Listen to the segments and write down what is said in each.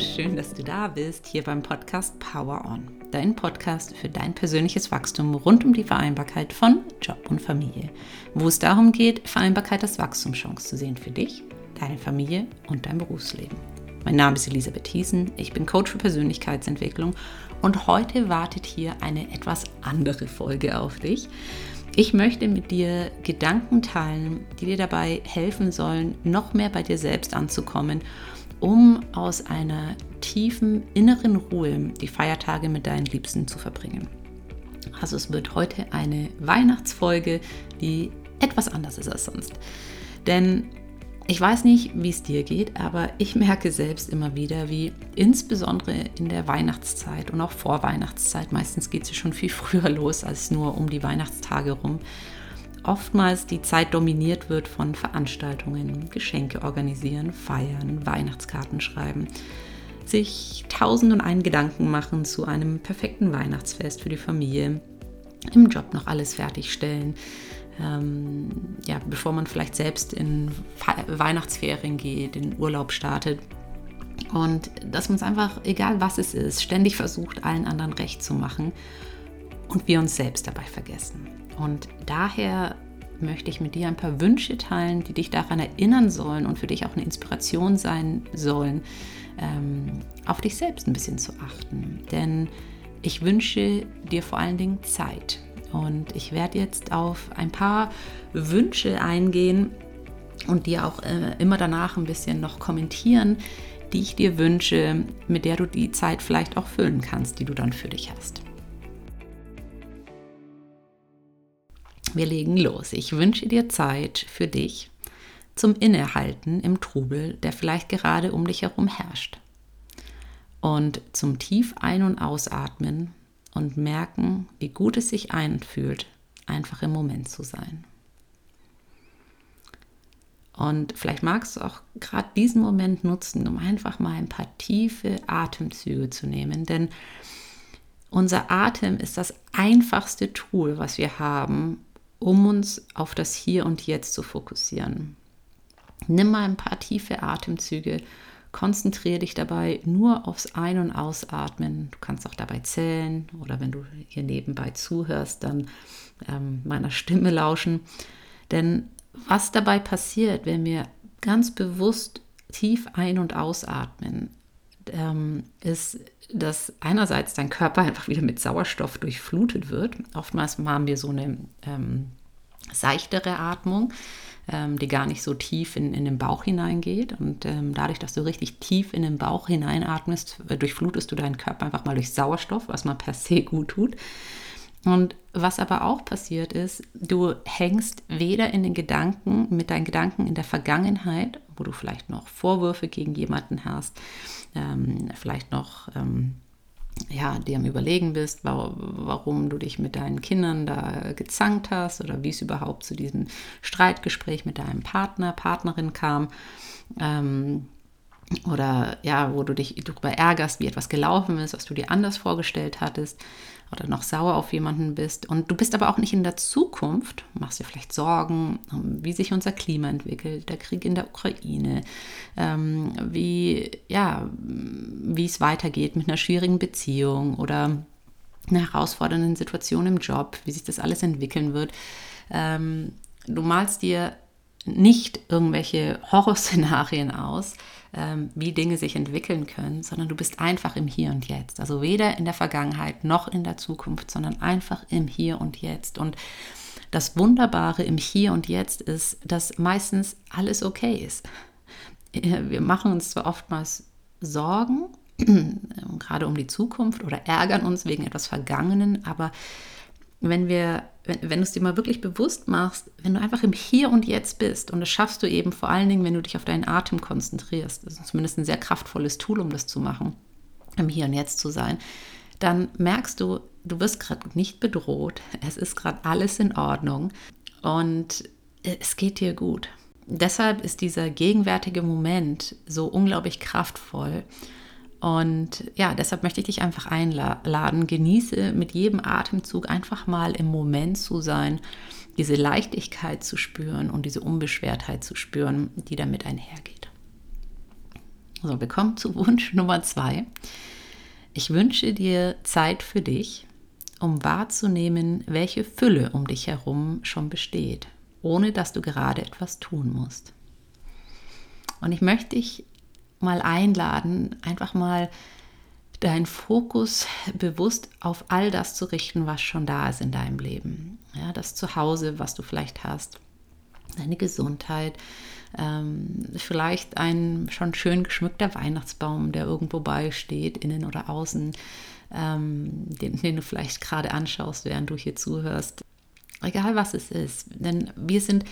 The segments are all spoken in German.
schön, dass du da bist, hier beim Podcast Power On. Dein Podcast für dein persönliches Wachstum rund um die Vereinbarkeit von Job und Familie. Wo es darum geht, Vereinbarkeit als Wachstumschance zu sehen für dich, deine Familie und dein Berufsleben. Mein Name ist Elisabeth Hiesen, ich bin Coach für Persönlichkeitsentwicklung und heute wartet hier eine etwas andere Folge auf dich. Ich möchte mit dir Gedanken teilen, die dir dabei helfen sollen, noch mehr bei dir selbst anzukommen um aus einer tiefen inneren Ruhe die Feiertage mit deinen Liebsten zu verbringen. Also es wird heute eine Weihnachtsfolge, die etwas anders ist als sonst. Denn ich weiß nicht, wie es dir geht, aber ich merke selbst immer wieder, wie insbesondere in der Weihnachtszeit und auch vor Weihnachtszeit, meistens geht es schon viel früher los als nur um die Weihnachtstage rum, oftmals die Zeit dominiert wird von Veranstaltungen, Geschenke organisieren, feiern, Weihnachtskarten schreiben, sich tausend und einen Gedanken machen zu einem perfekten Weihnachtsfest für die Familie, im Job noch alles fertigstellen, ähm, ja, bevor man vielleicht selbst in Weihnachtsferien geht, in Urlaub startet. Und dass man es einfach, egal was es ist, ständig versucht, allen anderen recht zu machen und wir uns selbst dabei vergessen. Und daher möchte ich mit dir ein paar Wünsche teilen, die dich daran erinnern sollen und für dich auch eine Inspiration sein sollen, ähm, auf dich selbst ein bisschen zu achten. Denn ich wünsche dir vor allen Dingen Zeit. Und ich werde jetzt auf ein paar Wünsche eingehen und dir auch äh, immer danach ein bisschen noch kommentieren, die ich dir wünsche, mit der du die Zeit vielleicht auch füllen kannst, die du dann für dich hast. Wir legen los. Ich wünsche dir Zeit für dich zum Innehalten im Trubel, der vielleicht gerade um dich herum herrscht. Und zum tief ein- und ausatmen und merken, wie gut es sich einfühlt, einfach im Moment zu sein. Und vielleicht magst du auch gerade diesen Moment nutzen, um einfach mal ein paar tiefe Atemzüge zu nehmen, denn unser Atem ist das einfachste Tool, was wir haben, um uns auf das Hier und Jetzt zu fokussieren. Nimm mal ein paar tiefe Atemzüge, konzentriere dich dabei nur aufs Ein- und Ausatmen. Du kannst auch dabei zählen oder wenn du hier nebenbei zuhörst, dann ähm, meiner Stimme lauschen. Denn was dabei passiert, wenn wir ganz bewusst tief ein- und ausatmen, ähm, ist, dass einerseits dein Körper einfach wieder mit Sauerstoff durchflutet wird. Oftmals haben wir so eine ähm, seichtere Atmung, ähm, die gar nicht so tief in, in den Bauch hineingeht. Und ähm, dadurch, dass du richtig tief in den Bauch hineinatmest, äh, durchflutest du deinen Körper einfach mal durch Sauerstoff, was man per se gut tut. Und was aber auch passiert ist, du hängst weder in den Gedanken, mit deinen Gedanken in der Vergangenheit, wo du vielleicht noch Vorwürfe gegen jemanden hast, ähm, vielleicht noch ähm, ja, dir am Überlegen bist, warum du dich mit deinen Kindern da gezankt hast oder wie es überhaupt zu diesem Streitgespräch mit deinem Partner, Partnerin kam. Ähm, oder ja, wo du dich darüber ärgerst, wie etwas gelaufen ist, was du dir anders vorgestellt hattest oder noch sauer auf jemanden bist. Und du bist aber auch nicht in der Zukunft, machst dir vielleicht Sorgen, wie sich unser Klima entwickelt, der Krieg in der Ukraine, ähm, wie, ja, wie es weitergeht mit einer schwierigen Beziehung oder einer herausfordernden Situation im Job, wie sich das alles entwickeln wird. Ähm, du malst dir nicht irgendwelche Horrorszenarien aus, ähm, wie Dinge sich entwickeln können, sondern du bist einfach im Hier und Jetzt. Also weder in der Vergangenheit noch in der Zukunft, sondern einfach im Hier und Jetzt. Und das Wunderbare im Hier und Jetzt ist, dass meistens alles okay ist. Wir machen uns zwar oftmals Sorgen, gerade um die Zukunft oder ärgern uns wegen etwas Vergangenen, aber wenn wir, wenn, wenn du es dir mal wirklich bewusst machst, wenn du einfach im Hier und Jetzt bist, und das schaffst du eben vor allen Dingen, wenn du dich auf deinen Atem konzentrierst, das ist zumindest ein sehr kraftvolles Tool, um das zu machen, im Hier und Jetzt zu sein, dann merkst du, du wirst gerade nicht bedroht, es ist gerade alles in Ordnung und es geht dir gut. Deshalb ist dieser gegenwärtige Moment so unglaublich kraftvoll und ja, deshalb möchte ich dich einfach einladen. Genieße mit jedem Atemzug einfach mal im Moment zu sein, diese Leichtigkeit zu spüren und diese Unbeschwertheit zu spüren, die damit einhergeht. So, wir kommen zu Wunsch Nummer zwei. Ich wünsche dir Zeit für dich, um wahrzunehmen, welche Fülle um dich herum schon besteht, ohne dass du gerade etwas tun musst. Und ich möchte dich mal einladen, einfach mal deinen Fokus bewusst auf all das zu richten, was schon da ist in deinem Leben. Ja, das Zuhause, was du vielleicht hast, deine Gesundheit, ähm, vielleicht ein schon schön geschmückter Weihnachtsbaum, der irgendwo beisteht, innen oder außen, ähm, den, den du vielleicht gerade anschaust, während du hier zuhörst. Egal was es ist, denn wir sind,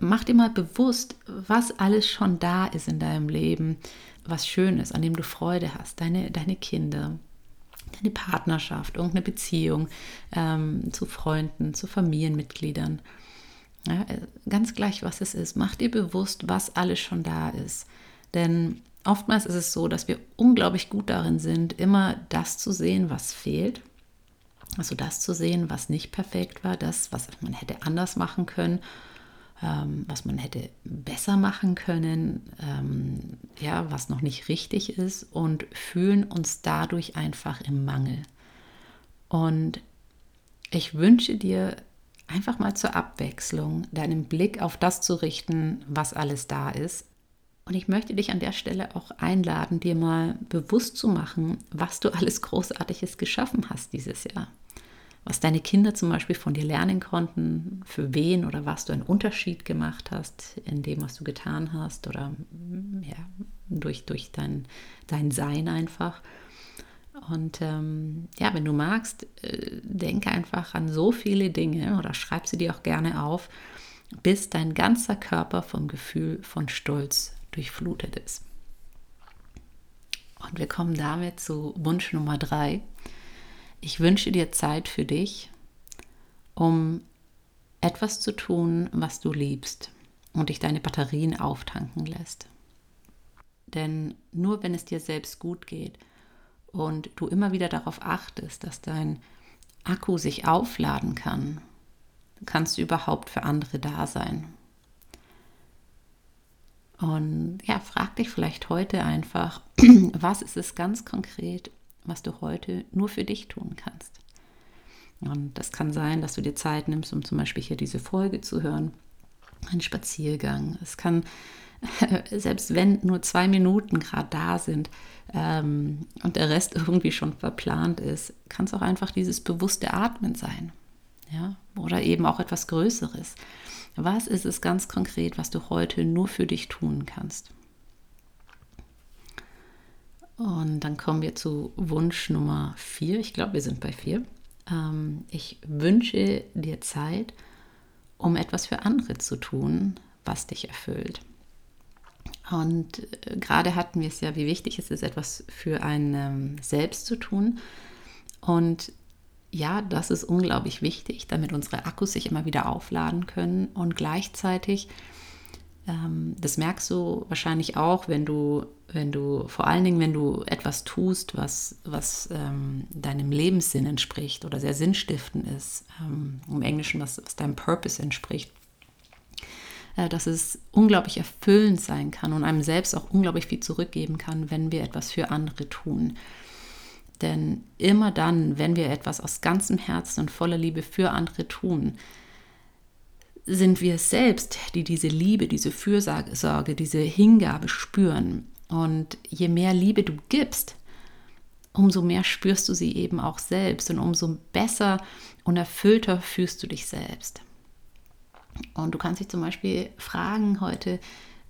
mach dir mal bewusst, was alles schon da ist in deinem Leben, was schön ist, an dem du Freude hast, deine, deine Kinder, deine Partnerschaft, irgendeine Beziehung ähm, zu Freunden, zu Familienmitgliedern. Ja, äh, ganz gleich, was es ist. Mach dir bewusst, was alles schon da ist. Denn oftmals ist es so, dass wir unglaublich gut darin sind, immer das zu sehen, was fehlt. Also das zu sehen, was nicht perfekt war, das, was man hätte anders machen können, ähm, was man hätte besser machen können, ähm, ja, was noch nicht richtig ist und fühlen uns dadurch einfach im Mangel. Und ich wünsche dir einfach mal zur Abwechslung deinen Blick auf das zu richten, was alles da ist. Und ich möchte dich an der Stelle auch einladen, dir mal bewusst zu machen, was du alles Großartiges geschaffen hast dieses Jahr. Was deine Kinder zum Beispiel von dir lernen konnten, für wen oder was du einen Unterschied gemacht hast in dem, was du getan hast oder ja, durch, durch dein, dein Sein einfach. Und ähm, ja, wenn du magst, äh, denke einfach an so viele Dinge oder schreib sie dir auch gerne auf, bis dein ganzer Körper vom Gefühl von Stolz durchflutet ist. Und wir kommen damit zu Wunsch Nummer drei. Ich wünsche dir Zeit für dich, um etwas zu tun, was du liebst und dich deine Batterien auftanken lässt. Denn nur wenn es dir selbst gut geht, und du immer wieder darauf achtest, dass dein Akku sich aufladen kann, kannst du überhaupt für andere da sein. Und ja, frag dich vielleicht heute einfach, was ist es ganz konkret, was du heute nur für dich tun kannst. Und das kann sein, dass du dir Zeit nimmst, um zum Beispiel hier diese Folge zu hören, einen Spaziergang. Es kann selbst wenn nur zwei Minuten gerade da sind ähm, und der Rest irgendwie schon verplant ist, kann es auch einfach dieses bewusste Atmen sein. Ja? Oder eben auch etwas Größeres. Was ist es ganz konkret, was du heute nur für dich tun kannst? Und dann kommen wir zu Wunsch Nummer vier. Ich glaube, wir sind bei vier. Ähm, ich wünsche dir Zeit, um etwas für andere zu tun, was dich erfüllt. Und äh, gerade hatten wir es ja, wie wichtig es ist, etwas für einen ähm, selbst zu tun. Und ja, das ist unglaublich wichtig, damit unsere Akkus sich immer wieder aufladen können und gleichzeitig, das merkst du wahrscheinlich auch, wenn du, wenn du, vor allen Dingen, wenn du etwas tust, was, was ähm, deinem Lebenssinn entspricht oder sehr sinnstiftend ist, ähm, im Englischen, was, was deinem Purpose entspricht, äh, dass es unglaublich erfüllend sein kann und einem selbst auch unglaublich viel zurückgeben kann, wenn wir etwas für andere tun. Denn immer dann, wenn wir etwas aus ganzem Herzen und voller Liebe für andere tun, sind wir selbst, die diese Liebe, diese Fürsorge, diese Hingabe spüren. Und je mehr Liebe du gibst, umso mehr spürst du sie eben auch selbst und umso besser und erfüllter fühlst du dich selbst. Und du kannst dich zum Beispiel fragen heute,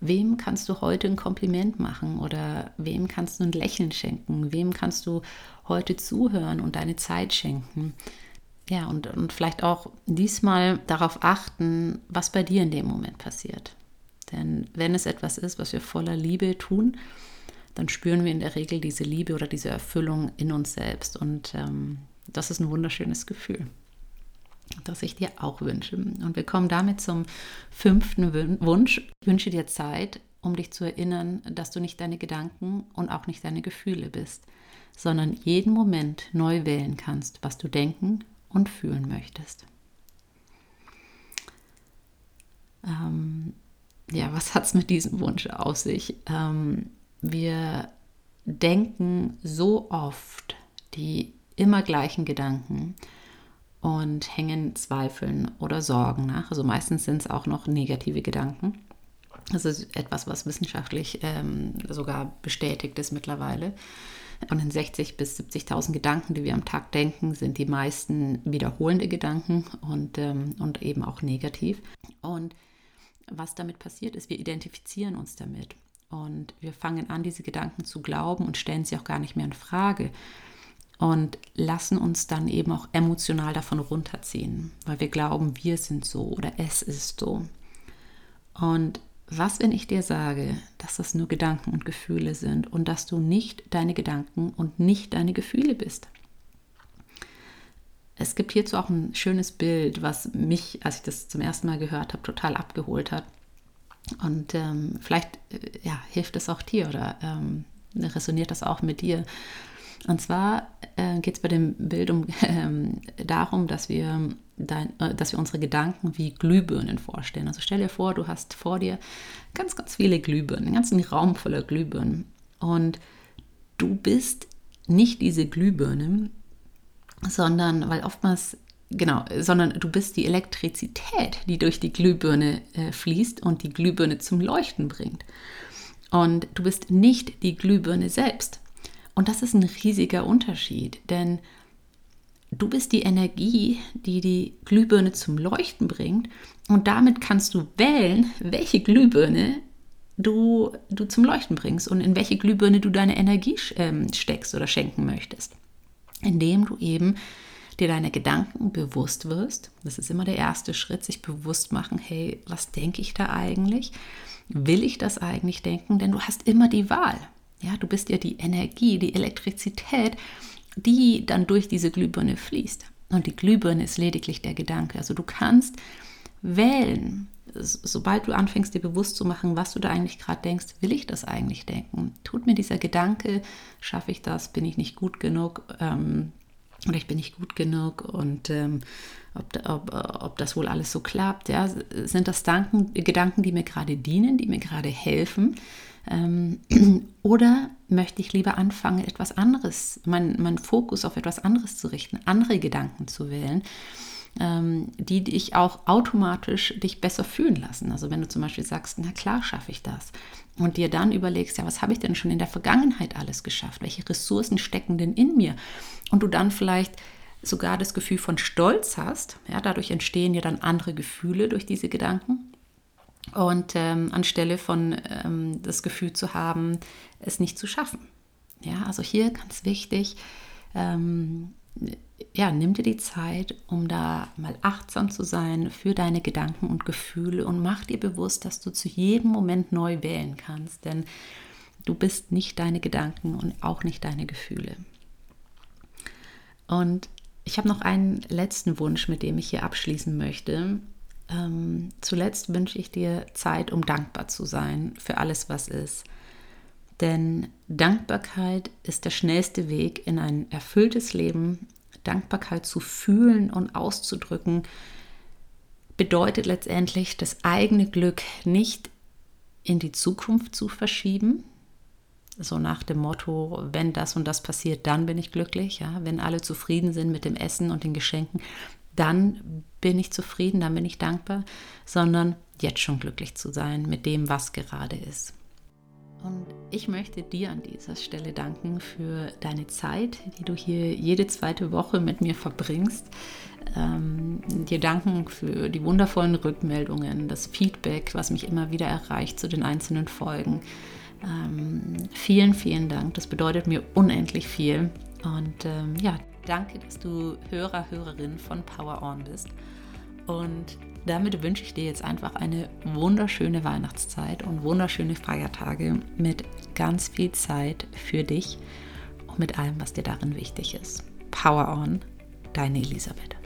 wem kannst du heute ein Kompliment machen oder wem kannst du ein Lächeln schenken, wem kannst du heute zuhören und deine Zeit schenken. Ja, und, und vielleicht auch diesmal darauf achten, was bei dir in dem Moment passiert. Denn wenn es etwas ist, was wir voller Liebe tun, dann spüren wir in der Regel diese Liebe oder diese Erfüllung in uns selbst. Und ähm, das ist ein wunderschönes Gefühl das ich dir auch wünsche. Und wir kommen damit zum fünften Wunsch. Ich wünsche dir Zeit, um dich zu erinnern, dass du nicht deine Gedanken und auch nicht deine Gefühle bist, sondern jeden Moment neu wählen kannst, was du denken und fühlen möchtest. Ähm, ja, was hat es mit diesem Wunsch auf sich? Ähm, wir denken so oft die immer gleichen Gedanken und hängen Zweifeln oder Sorgen nach. Also meistens sind es auch noch negative Gedanken. Das ist etwas, was wissenschaftlich ähm, sogar bestätigt ist mittlerweile. Von den 60.000 bis 70.000 Gedanken, die wir am Tag denken, sind die meisten wiederholende Gedanken und, ähm, und eben auch negativ. Und was damit passiert ist, wir identifizieren uns damit. Und wir fangen an, diese Gedanken zu glauben und stellen sie auch gar nicht mehr in Frage. Und lassen uns dann eben auch emotional davon runterziehen, weil wir glauben, wir sind so oder es ist so. Und was, wenn ich dir sage, dass das nur Gedanken und Gefühle sind und dass du nicht deine Gedanken und nicht deine Gefühle bist? Es gibt hierzu auch ein schönes Bild, was mich, als ich das zum ersten Mal gehört habe, total abgeholt hat. Und ähm, vielleicht äh, ja, hilft es auch dir oder ähm, resoniert das auch mit dir. Und zwar äh, geht es bei dem Bild um, äh, darum, dass wir, dein, äh, dass wir unsere Gedanken wie Glühbirnen vorstellen. Also stell dir vor, du hast vor dir ganz, ganz viele Glühbirnen, einen ganzen Raum voller Glühbirnen. Und du bist nicht diese Glühbirne, sondern, weil oftmals Genau, sondern du bist die Elektrizität, die durch die Glühbirne äh, fließt und die Glühbirne zum Leuchten bringt. Und du bist nicht die Glühbirne selbst. Und das ist ein riesiger Unterschied, denn du bist die Energie, die die Glühbirne zum Leuchten bringt und damit kannst du wählen, welche Glühbirne du, du zum Leuchten bringst und in welche Glühbirne du deine Energie ähm, steckst oder schenken möchtest. Indem du eben dir deine Gedanken bewusst wirst. Das ist immer der erste Schritt, sich bewusst machen, hey, was denke ich da eigentlich? Will ich das eigentlich denken? Denn du hast immer die Wahl. Ja, du bist ja die Energie, die Elektrizität, die dann durch diese Glühbirne fließt. Und die Glühbirne ist lediglich der Gedanke. Also du kannst wählen, sobald du anfängst, dir bewusst zu machen, was du da eigentlich gerade denkst, will ich das eigentlich denken? Tut mir dieser Gedanke, schaffe ich das, bin ich nicht gut genug? Ähm, oder ich bin nicht gut genug und ähm, ob, ob, ob das wohl alles so klappt. Ja? Sind das Danken, Gedanken, die mir gerade dienen, die mir gerade helfen? Ähm, oder möchte ich lieber anfangen, etwas anderes, meinen mein Fokus auf etwas anderes zu richten, andere Gedanken zu wählen? Ähm, die dich auch automatisch dich besser fühlen lassen. Also wenn du zum Beispiel sagst, na klar schaffe ich das und dir dann überlegst, ja, was habe ich denn schon in der Vergangenheit alles geschafft? Welche Ressourcen stecken denn in mir? Und du dann vielleicht sogar das Gefühl von Stolz hast, ja, dadurch entstehen ja dann andere Gefühle durch diese Gedanken. Und ähm, anstelle von ähm, das Gefühl zu haben, es nicht zu schaffen. Ja, also hier ganz wichtig, ähm, ja, nimm dir die Zeit, um da mal achtsam zu sein für deine Gedanken und Gefühle und mach dir bewusst, dass du zu jedem Moment neu wählen kannst, denn du bist nicht deine Gedanken und auch nicht deine Gefühle. Und ich habe noch einen letzten Wunsch, mit dem ich hier abschließen möchte. Ähm, zuletzt wünsche ich dir Zeit, um dankbar zu sein für alles, was ist. Denn Dankbarkeit ist der schnellste Weg in ein erfülltes Leben Dankbarkeit zu fühlen und auszudrücken, bedeutet letztendlich, das eigene Glück nicht in die Zukunft zu verschieben. So nach dem Motto, wenn das und das passiert, dann bin ich glücklich. Ja? Wenn alle zufrieden sind mit dem Essen und den Geschenken, dann bin ich zufrieden, dann bin ich dankbar, sondern jetzt schon glücklich zu sein mit dem, was gerade ist. Und ich möchte dir an dieser Stelle danken für deine Zeit, die du hier jede zweite Woche mit mir verbringst. Ähm, dir danken für die wundervollen Rückmeldungen, das Feedback, was mich immer wieder erreicht zu den einzelnen Folgen. Ähm, vielen, vielen Dank. Das bedeutet mir unendlich viel. Und ähm, ja, danke, dass du Hörer, Hörerin von Power On bist. Und damit wünsche ich dir jetzt einfach eine wunderschöne Weihnachtszeit und wunderschöne Feiertage mit ganz viel Zeit für dich und mit allem, was dir darin wichtig ist. Power on, deine Elisabeth.